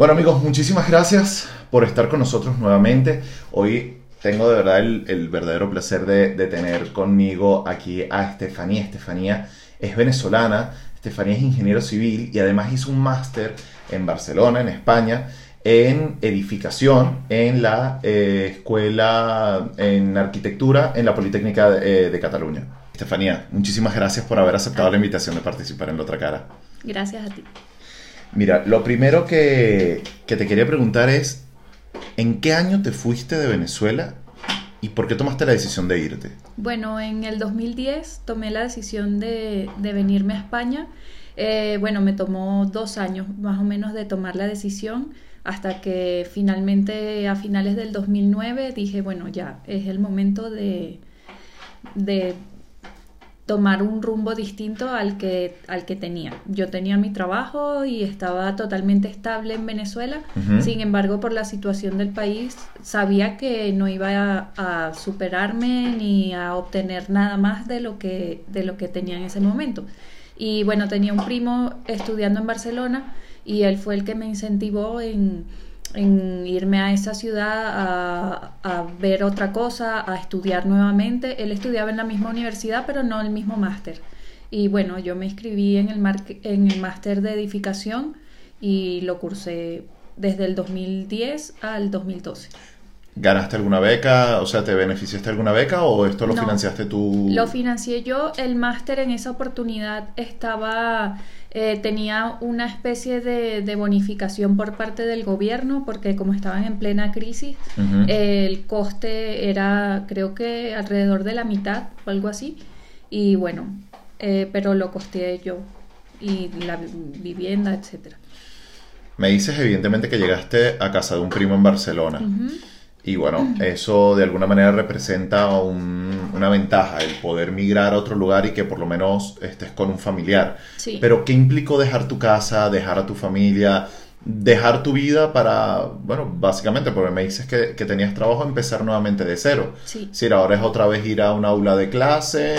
Bueno amigos, muchísimas gracias por estar con nosotros nuevamente. Hoy tengo de verdad el, verdadero placer de, tener conmigo aquí a Estefanía. Estefanía es venezolana, Estefanía es ingeniero civil y además hizo un máster en Barcelona, en España, en edificación en la eh, escuela en arquitectura en la Politécnica de, eh, de Cataluña. Estefanía, muchísimas gracias por haber aceptado la invitación de participar en La Otra Cara. Gracias a ti. Mira, lo primero que, te quería preguntar es, ¿en qué año te fuiste de Venezuela y por qué tomaste la decisión de irte? Bueno, en el 2010 tomé la decisión de, venirme a España. Eh, bueno, me tomó dos años más o menos de tomar la decisión hasta que finalmente a finales del 2009 dije, bueno, ya es el momento de, de tomar un rumbo distinto al que, al que tenía. Yo tenía mi trabajo y estaba totalmente estable en Venezuela, sin embargo por la situación del país sabía que no iba a, superarme ni a obtener nada más de lo, que, de lo que tenía en ese momento. Y bueno, tenía un primo estudiando en Barcelona y él fue el que me incentivó en en irme a esa ciudad a, ver otra cosa, a estudiar nuevamente. Él estudiaba en la misma universidad, pero no el mismo máster. Y bueno, yo me inscribí en el, en el máster de edificación y lo cursé desde el 2010 al 2012. ¿Ganaste alguna beca? O sea, ¿te beneficiaste alguna beca o esto lo financiaste tú? Lo financié yo. El máster en esa oportunidad estaba, eh, tenía una especie de, bonificación por parte del gobierno porque como estaban en plena crisis, el coste era creo que alrededor de la mitad o algo así. Y bueno, eh, pero lo costeé yo y la vivienda, etcétera. Me dices evidentemente que llegaste a casa de un primo en Barcelona. Y bueno, eso de alguna manera representa una ventaja, el poder migrar a otro lugar y que por lo menos estés con un familiar. Pero ¿qué implicó dejar tu casa, dejar a tu familia, dejar tu vida para, bueno, básicamente, porque me dices que, que tenías trabajo, empezar nuevamente de cero? Sí. Si ahora es otra vez ir a un aula de clase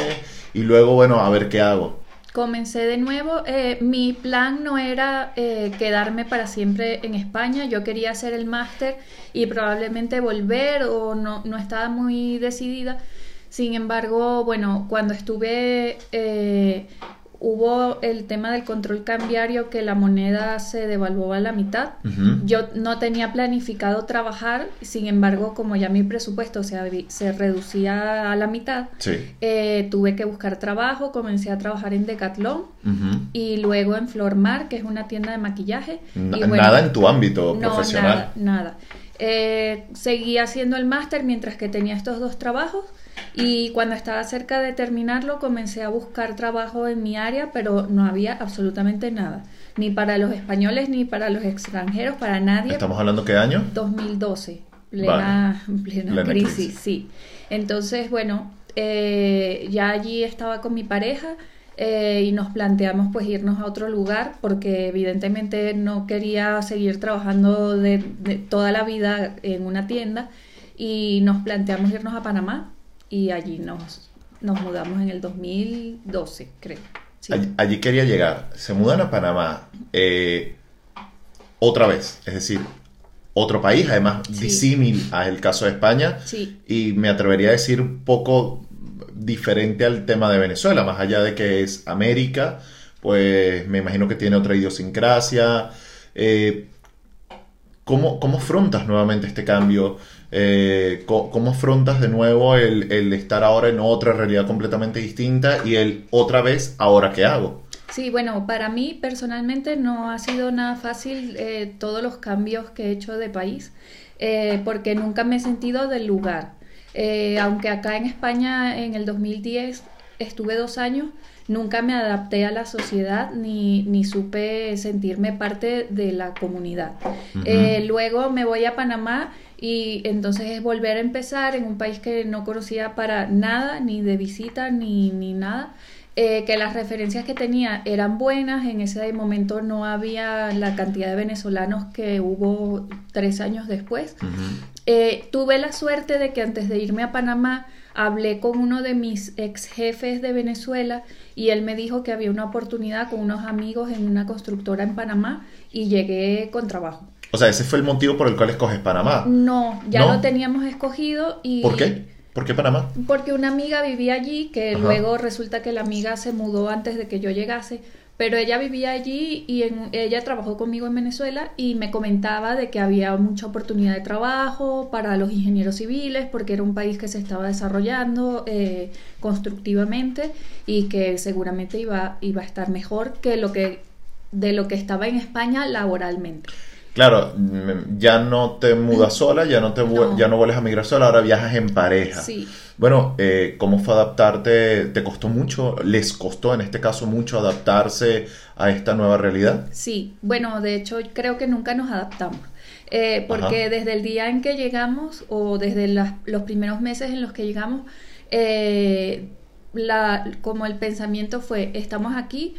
y luego, bueno, a ver qué hago comencé de nuevo. Eh, mi plan no era eh, quedarme para siempre en España, yo quería hacer el máster y probablemente volver o no, no estaba muy decidida. Sin embargo, bueno, cuando estuve eh, hubo el tema del control cambiario que la moneda se devaluó a la mitad. Yo no tenía planificado trabajar, sin embargo, como ya mi presupuesto se, se reducía a la mitad, eh, tuve que buscar trabajo, comencé a trabajar en Decathlon y luego en Flormar, que es una tienda de maquillaje. nada en tu ámbito profesional. Nada, nada. Eh, seguí haciendo el máster mientras que tenía estos dos trabajos y cuando estaba cerca de terminarlo comencé a buscar trabajo en mi área, pero no había absolutamente nada, ni para los españoles ni para los extranjeros, para nadie. ¿Estamos hablando qué año? 2012, plena, plena, crisis, sí. Entonces, bueno, eh, ya allí estaba con mi pareja. Eh, y nos planteamos pues irnos a otro lugar porque evidentemente no quería seguir trabajando de, toda la vida en una tienda y nos planteamos irnos a Panamá y allí nos, nos mudamos en el 2012 creo. Allí, quería llegar, se mudan a Panamá eh, otra vez, es decir, otro país, además disímil al caso de España y me atrevería a decir un poco diferente al tema de Venezuela, más allá de que es América, pues me imagino que tiene otra idiosincrasia. Eh, ¿cómo, ¿Cómo afrontas nuevamente este cambio? Eh, ¿cómo, afrontas de nuevo el, estar ahora en otra realidad completamente distinta y el otra vez, ahora qué hago? Sí, bueno, para mí personalmente no ha sido nada fácil eh, todos los cambios que he hecho de país, porque nunca me he sentido del lugar. Eh, aunque acá en España en el 2010 estuve dos años, nunca me adapté a la sociedad ni, ni supe sentirme parte de la comunidad. Eh, luego me voy a Panamá y entonces es volver a empezar en un país que no conocía para nada, ni de visita, ni, ni nada. Eh, que las referencias que tenía eran buenas, en ese momento no había la cantidad de venezolanos que hubo tres años después. Eh, tuve la suerte de que antes de irme a Panamá hablé con uno de mis ex jefes de Venezuela y él me dijo que había una oportunidad con unos amigos en una constructora en Panamá y llegué con trabajo. O sea, ese fue el motivo por el cual escoges Panamá. No, ya lo teníamos escogido y... ¿Por qué? ¿Por qué Panamá? Porque una amiga vivía allí, que luego resulta que la amiga se mudó antes de que yo llegase, pero ella vivía allí y ella trabajó conmigo en Venezuela y me comentaba de que había mucha oportunidad de trabajo para los ingenieros civiles porque era un país que se estaba desarrollando eh, constructivamente y que seguramente iba, iba a estar mejor que lo que de lo que estaba en España laboralmente. Claro, ya no te mudas sola, ya no te ya no vuelves a migrar sola, ahora viajas en pareja. Sí. Bueno, eh, ¿cómo fue adaptarte? ¿Te costó mucho? ¿Les costó en este caso mucho adaptarse a esta nueva realidad? Sí, bueno, de hecho creo que nunca nos adaptamos. Eh, porque desde el día en que llegamos o desde los primeros meses en los que llegamos, eh, la, como el pensamiento fue, estamos aquí,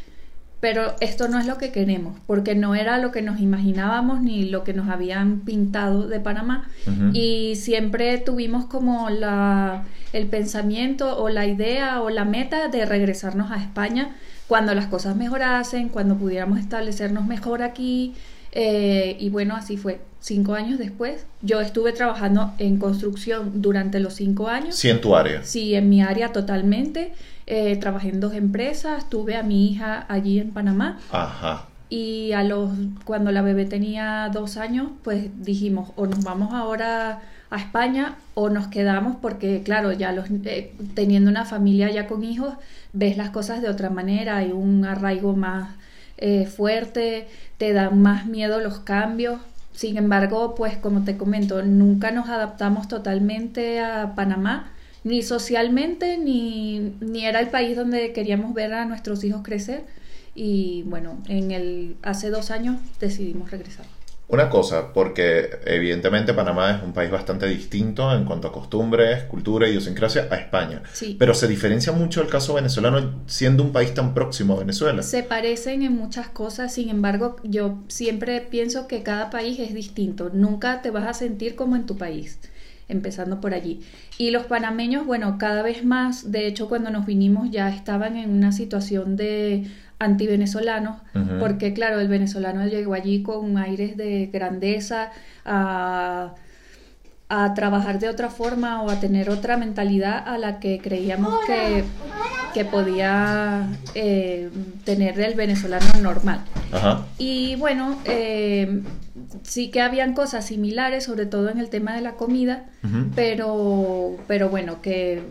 pero esto no es lo que queremos, porque no era lo que nos imaginábamos ni lo que nos habían pintado de Panamá. Y siempre tuvimos como la, el pensamiento o la idea o la meta de regresarnos a España cuando las cosas mejorasen, cuando pudiéramos establecernos mejor aquí. Eh, y bueno, así fue. Cinco años después, yo estuve trabajando en construcción durante los cinco años. Sí, en tu área. Sí, en mi área totalmente. Eh, trabajé en dos empresas, tuve a mi hija allí en Panamá. Ajá. Y a los, cuando la bebé tenía dos años, pues dijimos, o nos vamos ahora a España o nos quedamos porque, claro, ya los, eh, teniendo una familia ya con hijos, ves las cosas de otra manera, hay un arraigo más eh, fuerte, te dan más miedo los cambios. Sin embargo, pues como te comento, nunca nos adaptamos totalmente a Panamá ni socialmente, ni, ni era el país donde queríamos ver a nuestros hijos crecer. Y bueno, en el, hace dos años decidimos regresar. Una cosa, porque evidentemente Panamá es un país bastante distinto en cuanto a costumbres, cultura, idiosincrasia a España. Sí. Pero se diferencia mucho el caso venezolano siendo un país tan próximo a Venezuela. Se parecen en muchas cosas, sin embargo, yo siempre pienso que cada país es distinto. Nunca te vas a sentir como en tu país empezando por allí. Y los panameños, bueno, cada vez más, de hecho cuando nos vinimos ya estaban en una situación de antivenezolanos, porque claro, el venezolano llegó allí con aires de grandeza a, a, trabajar de otra forma o a tener otra mentalidad a la que creíamos que, que podía eh, tener el venezolano normal. Y bueno, eh, sí que habían cosas similares, sobre todo en el tema de la comida, pero, pero bueno, que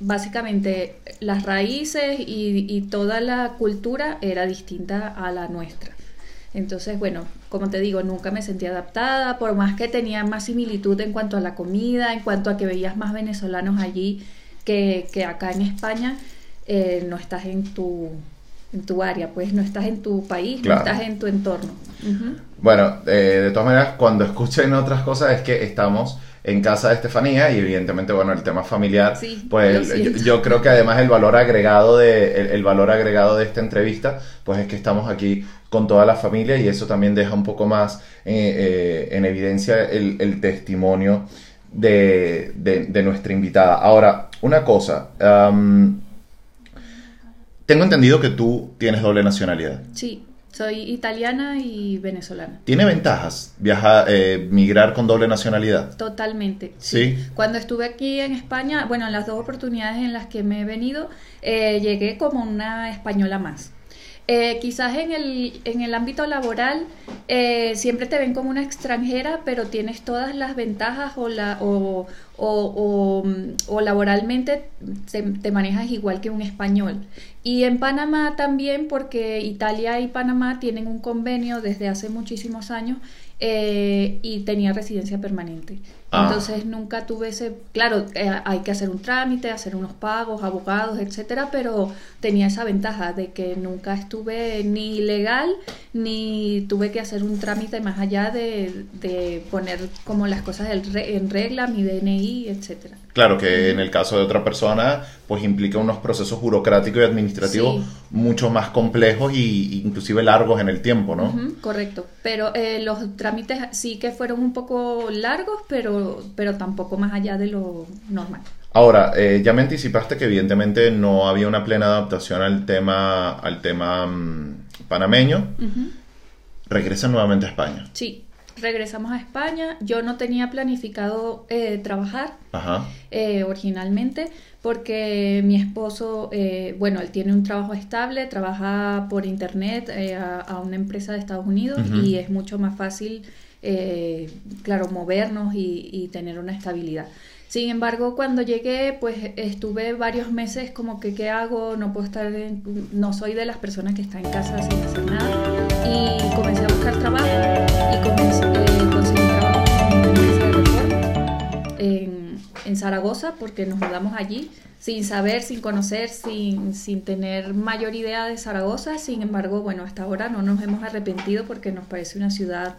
básicamente las raíces y, toda la cultura era distinta a la nuestra. Entonces, bueno, como te digo, nunca me sentí adaptada, por más que tenía más similitud en cuanto a la comida, en cuanto a que veías más venezolanos allí que, que acá en España, eh, no estás en tu, en tu área, pues no estás en tu país, no estás en tu entorno. Bueno, eh, de todas maneras, cuando escuchen otras cosas es que estamos en casa de Estefanía y evidentemente, bueno, el tema familiar, pues yo, creo que además el valor agregado de el, valor agregado de esta entrevista, pues es que estamos aquí con toda la familia y eso también deja un poco más eh, eh, en evidencia el, testimonio de, de, nuestra invitada. Ahora, una cosa, tengo entendido que tú tienes doble nacionalidad. Sí. Soy italiana y venezolana. ¿Tiene ventajas viajar, eh, migrar con doble nacionalidad? Totalmente. Sí. Cuando estuve aquí en España, bueno, en las dos oportunidades en las que me he venido, eh, llegué como una española más. Eh, quizás en el, en el ámbito laboral siempre te ven como una extranjera, pero tienes todas las ventajas o, la, o, o, o, laboralmente te, manejas igual que un español. Y en Panamá también, porque Italia y Panamá tienen un convenio desde hace muchísimos años eh, y tenía residencia permanente. Ah. Entonces nunca tuve ese, claro, eh, hay que hacer un trámite, hacer unos pagos, abogados, etcétera, pero tenía esa ventaja de que nunca estuve ni legal ni tuve que hacer un trámite más allá de, de poner como las cosas en regla, mi DNI, etcétera. Claro que en el caso de otra persona, pues implica unos procesos burocráticos y administrativos mucho más complejos y inclusive largos en el tiempo, ¿no? correcto. Pero eh, los trámites sí que fueron un poco largos, pero, pero tampoco más allá de lo normal. Ahora, eh, ya me anticipaste que evidentemente no había una plena adaptación al tema, al tema mm, panameño. Regresa nuevamente a España. Sí, regresamos a España. Yo no tenía planificado eh, trabajar eh, originalmente porque mi esposo, eh, bueno, él tiene un trabajo estable, trabaja por internet a, una empresa de Estados Unidos y es mucho más fácil, claro, movernos y, tener una estabilidad. Sin embargo, cuando llegué, pues estuve varios meses como que, ¿qué hago? No puedo estar, no soy de las personas que están en casa sin hacer nada. Y comencé a buscar trabajo y comencé, eh, conseguí trabajo en de en, en, Zaragoza porque nos mudamos allí sin saber, sin conocer, sin, sin tener mayor idea de Zaragoza. Sin embargo, bueno, hasta ahora no nos hemos arrepentido porque nos parece una ciudad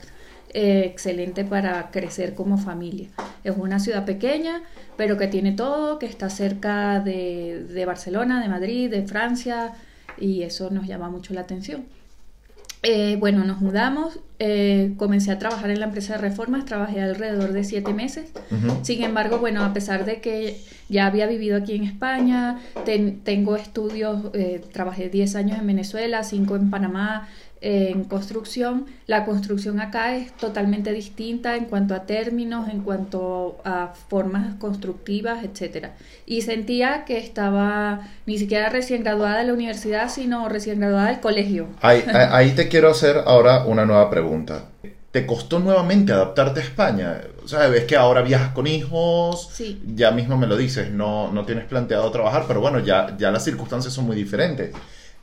eh, excelente para crecer como familia. Es una ciudad pequeña, pero que tiene todo, que está cerca de, de Barcelona, de Madrid, de Francia, y eso nos llama mucho la atención. Eh, bueno, nos mudamos, eh, comencé a trabajar en la empresa de reformas, trabajé alrededor de siete meses. Sin embargo, bueno, a pesar de que ya había vivido aquí en España, tengo estudios, trabajé 10 años en Venezuela, 5 en Panamá, en construcción, la construcción acá es totalmente distinta en cuanto a términos, en cuanto a formas constructivas, etc. Y sentía que estaba ni siquiera recién graduada de la universidad, sino recién graduada del colegio. Ahí, ahí te quiero hacer ahora una nueva pregunta. ¿Te costó nuevamente adaptarte a España? O sea, ves que ahora viajas con hijos, sí. ya mismo me lo dices, no, no tienes planteado trabajar, pero bueno, ya, ya las circunstancias son muy diferentes.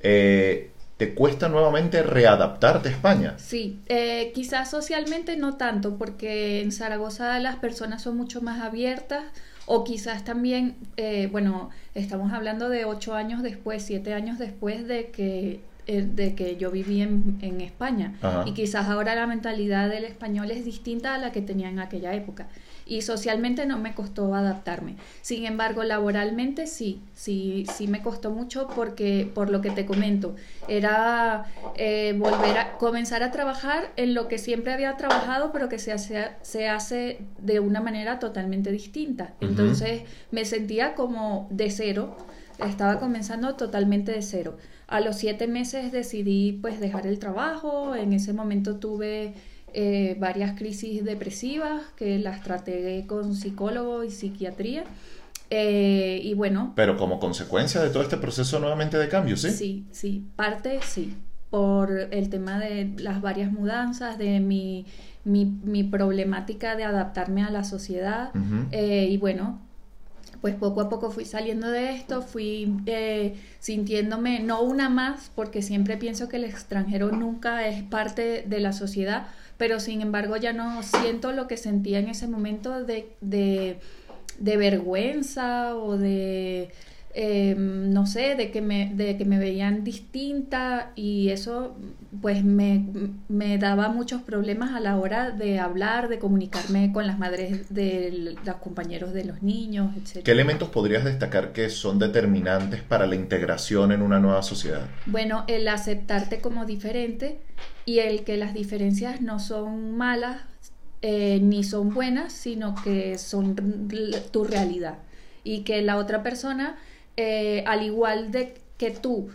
Eh, ¿Te cuesta nuevamente readaptarte a España? Sí, eh, quizás socialmente no tanto, porque en Zaragoza las personas son mucho más abiertas, o quizás también, eh, bueno, estamos hablando de ocho años después, siete años después de que eh, de que yo viví en, en España. Y quizás ahora la mentalidad del español es distinta a la que tenía en aquella época y socialmente no me costó adaptarme. Sin embargo, laboralmente sí, sí, sí me costó mucho porque, por lo que te comento, era eh, volver a comenzar a trabajar en lo que siempre había trabajado, pero que se hace, se hace de una manera totalmente distinta. Entonces me sentía como de cero, estaba comenzando totalmente de cero. A los siete meses decidí pues dejar el trabajo, en ese momento tuve eh, varias crisis depresivas que las traté con psicólogo y psiquiatría. Eh, y bueno. Pero como consecuencia de todo este proceso nuevamente de cambio, ¿sí? Sí, sí, parte sí, por el tema de las varias mudanzas, de mi, mi, problemática de adaptarme a la sociedad. Eh, y bueno, pues poco a poco fui saliendo de esto, fui sintiéndome no una más, porque siempre pienso que el extranjero nunca es parte de la sociedad, pero sin embargo ya no siento lo que sentía en ese momento de, de, vergüenza o de, em, no sé, de que, me, de que me veían distinta y eso pues me, me, daba muchos problemas a la hora de hablar, de comunicarme con las madres de los compañeros de los niños, etc. ¿Qué elementos podrías destacar que son determinantes para la integración en una nueva sociedad? Bueno, el aceptarte como diferente, y el que las diferencias no son malas eh, ni son buenas, sino que son tu realidad y que la otra persona, eh, al igual de que tú,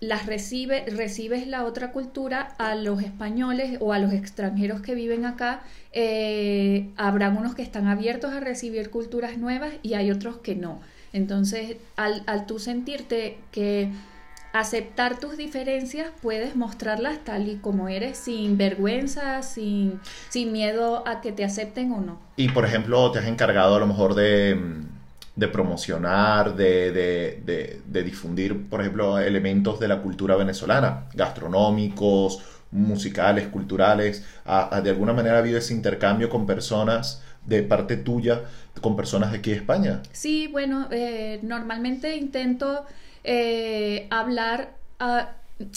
las recibe, recibes la otra cultura a los españoles o a los extranjeros que viven acá, eh, habrá unos que están abiertos a recibir culturas nuevas y hay otros que no. Entonces, al, al tú sentirte que aceptar tus diferencias, puedes mostrarlas tal y como eres, sin vergüenza, sin, sin miedo a que te acepten o no. Y por ejemplo, te has encargado a lo mejor de, mm, promocionar, de, difundir, por ejemplo, elementos de la cultura venezolana, gastronómicos, musicales, culturales. ¿De alguna manera ha habido ese intercambio con personas de parte tuya, con personas de aquí de España? Sí, bueno, eh, normalmente intento eh, hablar, ah,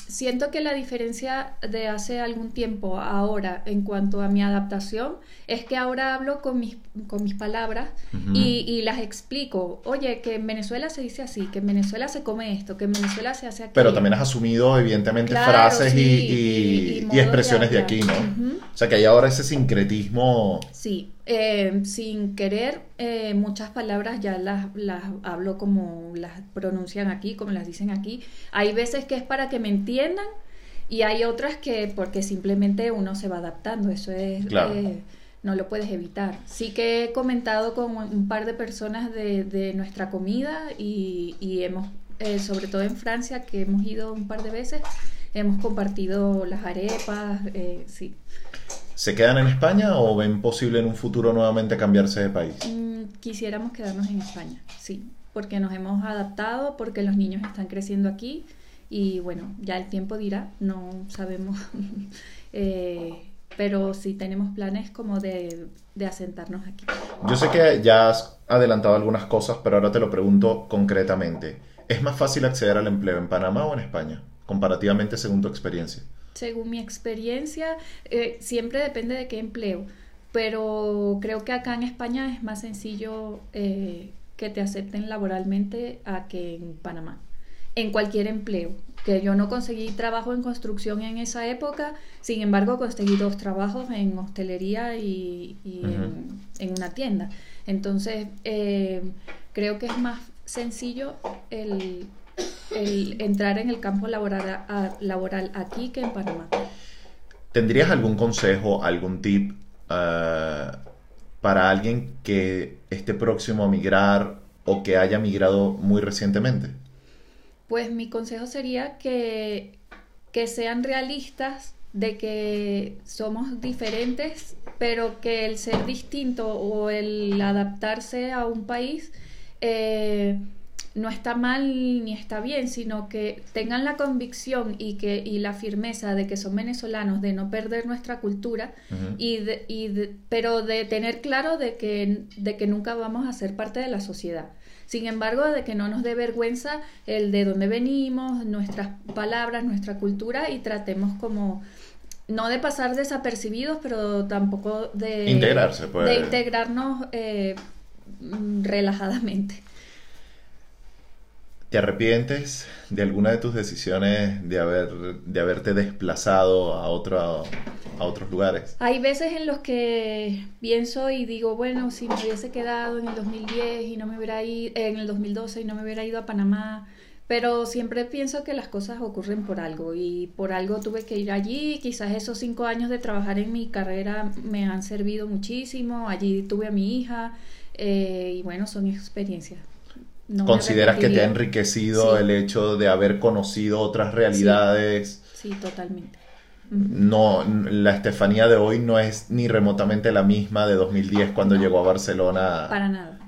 siento que la diferencia de hace algún tiempo ahora en cuanto a mi adaptación es que ahora hablo con mis, con mis palabras y, las explico. Oye, que en Venezuela se dice así, que en Venezuela se come esto, que en Venezuela se hace aquí. Pero también has asumido, evidentemente, frases y, expresiones de, aquí, ¿no? O sea, que hay ahora ese sincretismo. Sí, eh, sin querer, eh, muchas palabras ya las, las hablo como las pronuncian aquí, como las dicen aquí. Hay veces que es para que me entiendan Y hay otras que porque simplemente uno se va adaptando, eso es... Eh, no lo puedes evitar. Sí que he comentado con un par de personas de, nuestra comida y, hemos, eh, sobre todo en Francia, que hemos ido un par de veces, hemos compartido las arepas, eh, sí. ¿Se quedan en España o ven posible en un futuro nuevamente cambiarse de país? Mm, quisiéramos quedarnos en España, sí, porque nos hemos adaptado, porque los niños están creciendo aquí y bueno, ya el tiempo dirá, no sabemos. eh, pero sí tenemos planes como de, asentarnos aquí. Yo sé que ya has adelantado algunas cosas, pero ahora te lo pregunto concretamente. ¿Es más fácil acceder al empleo en Panamá o en España, comparativamente según tu experiencia? Según mi experiencia, eh, siempre depende de qué empleo, pero creo que acá en España es más sencillo eh, que te acepten laboralmente a que en Panamá en cualquier empleo. Que yo no conseguí trabajo en construcción en esa época, sin embargo conseguí dos trabajos en hostelería y, en, una tienda. Entonces, eh, creo que es más sencillo el, entrar en el campo laboral, laboral aquí que en Panamá. ¿Tendrías algún consejo, algún tip eh, para alguien que esté próximo a migrar o que haya migrado muy recientemente? Pues mi consejo sería que, que sean realistas de que somos diferentes, pero que el ser distinto o el adaptarse a un país eh, no está mal ni está bien, sino que tengan la convicción y, que, y la firmeza de que son venezolanos, de no perder nuestra cultura, y, y pero de tener claro de que, de que nunca vamos a ser parte de la sociedad. Sin embargo, de que no nos dé vergüenza el de dónde venimos, nuestras palabras, nuestra cultura y tratemos como no de pasar desapercibidos, pero tampoco de integrarse, pues. de integrarnos eh, relajadamente. ¿Te arrepientes de alguna de tus decisiones de, haber, de haberte desplazado a, otro, a otros lugares? Hay veces en los que pienso y digo, bueno, si me hubiese quedado en el 2010 y no me hubiera ido, en el 2012 y no me hubiera ido a Panamá, pero siempre pienso que las cosas ocurren por algo y por algo tuve que ir allí. Quizás esos cinco años de trabajar en mi carrera me han servido muchísimo. Allí tuve a mi hija eh, y bueno, son experiencias. ¿Consideras que te ha enriquecido el hecho de haber conocido otras realidades? Sí, totalmente. No, la Estefanía de hoy no es ni remotamente la misma de 2010 cuando llegó a Barcelona. Para nada,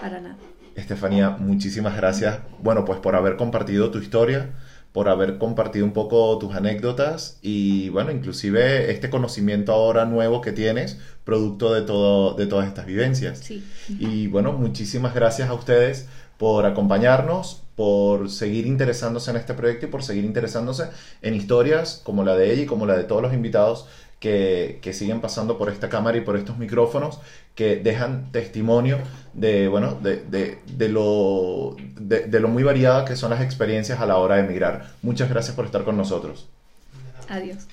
para nada. Estefanía, muchísimas gracias. Bueno, pues por haber compartido tu historia, por haber compartido un poco tus anécdotas y bueno, inclusive este conocimiento ahora nuevo que tienes, producto de todo, de todas estas vivencias. Sí. Y bueno, muchísimas gracias a ustedes por acompañarnos, por seguir interesándose en este proyecto y por seguir interesándose en historias como la de ella y como la de todos los invitados que, siguen pasando por esta cámara y por estos micrófonos que dejan testimonio de, bueno, de, de, lo, de, lo muy variada que son las experiencias a la hora de emigrar. Muchas gracias por estar con nosotros. Adiós.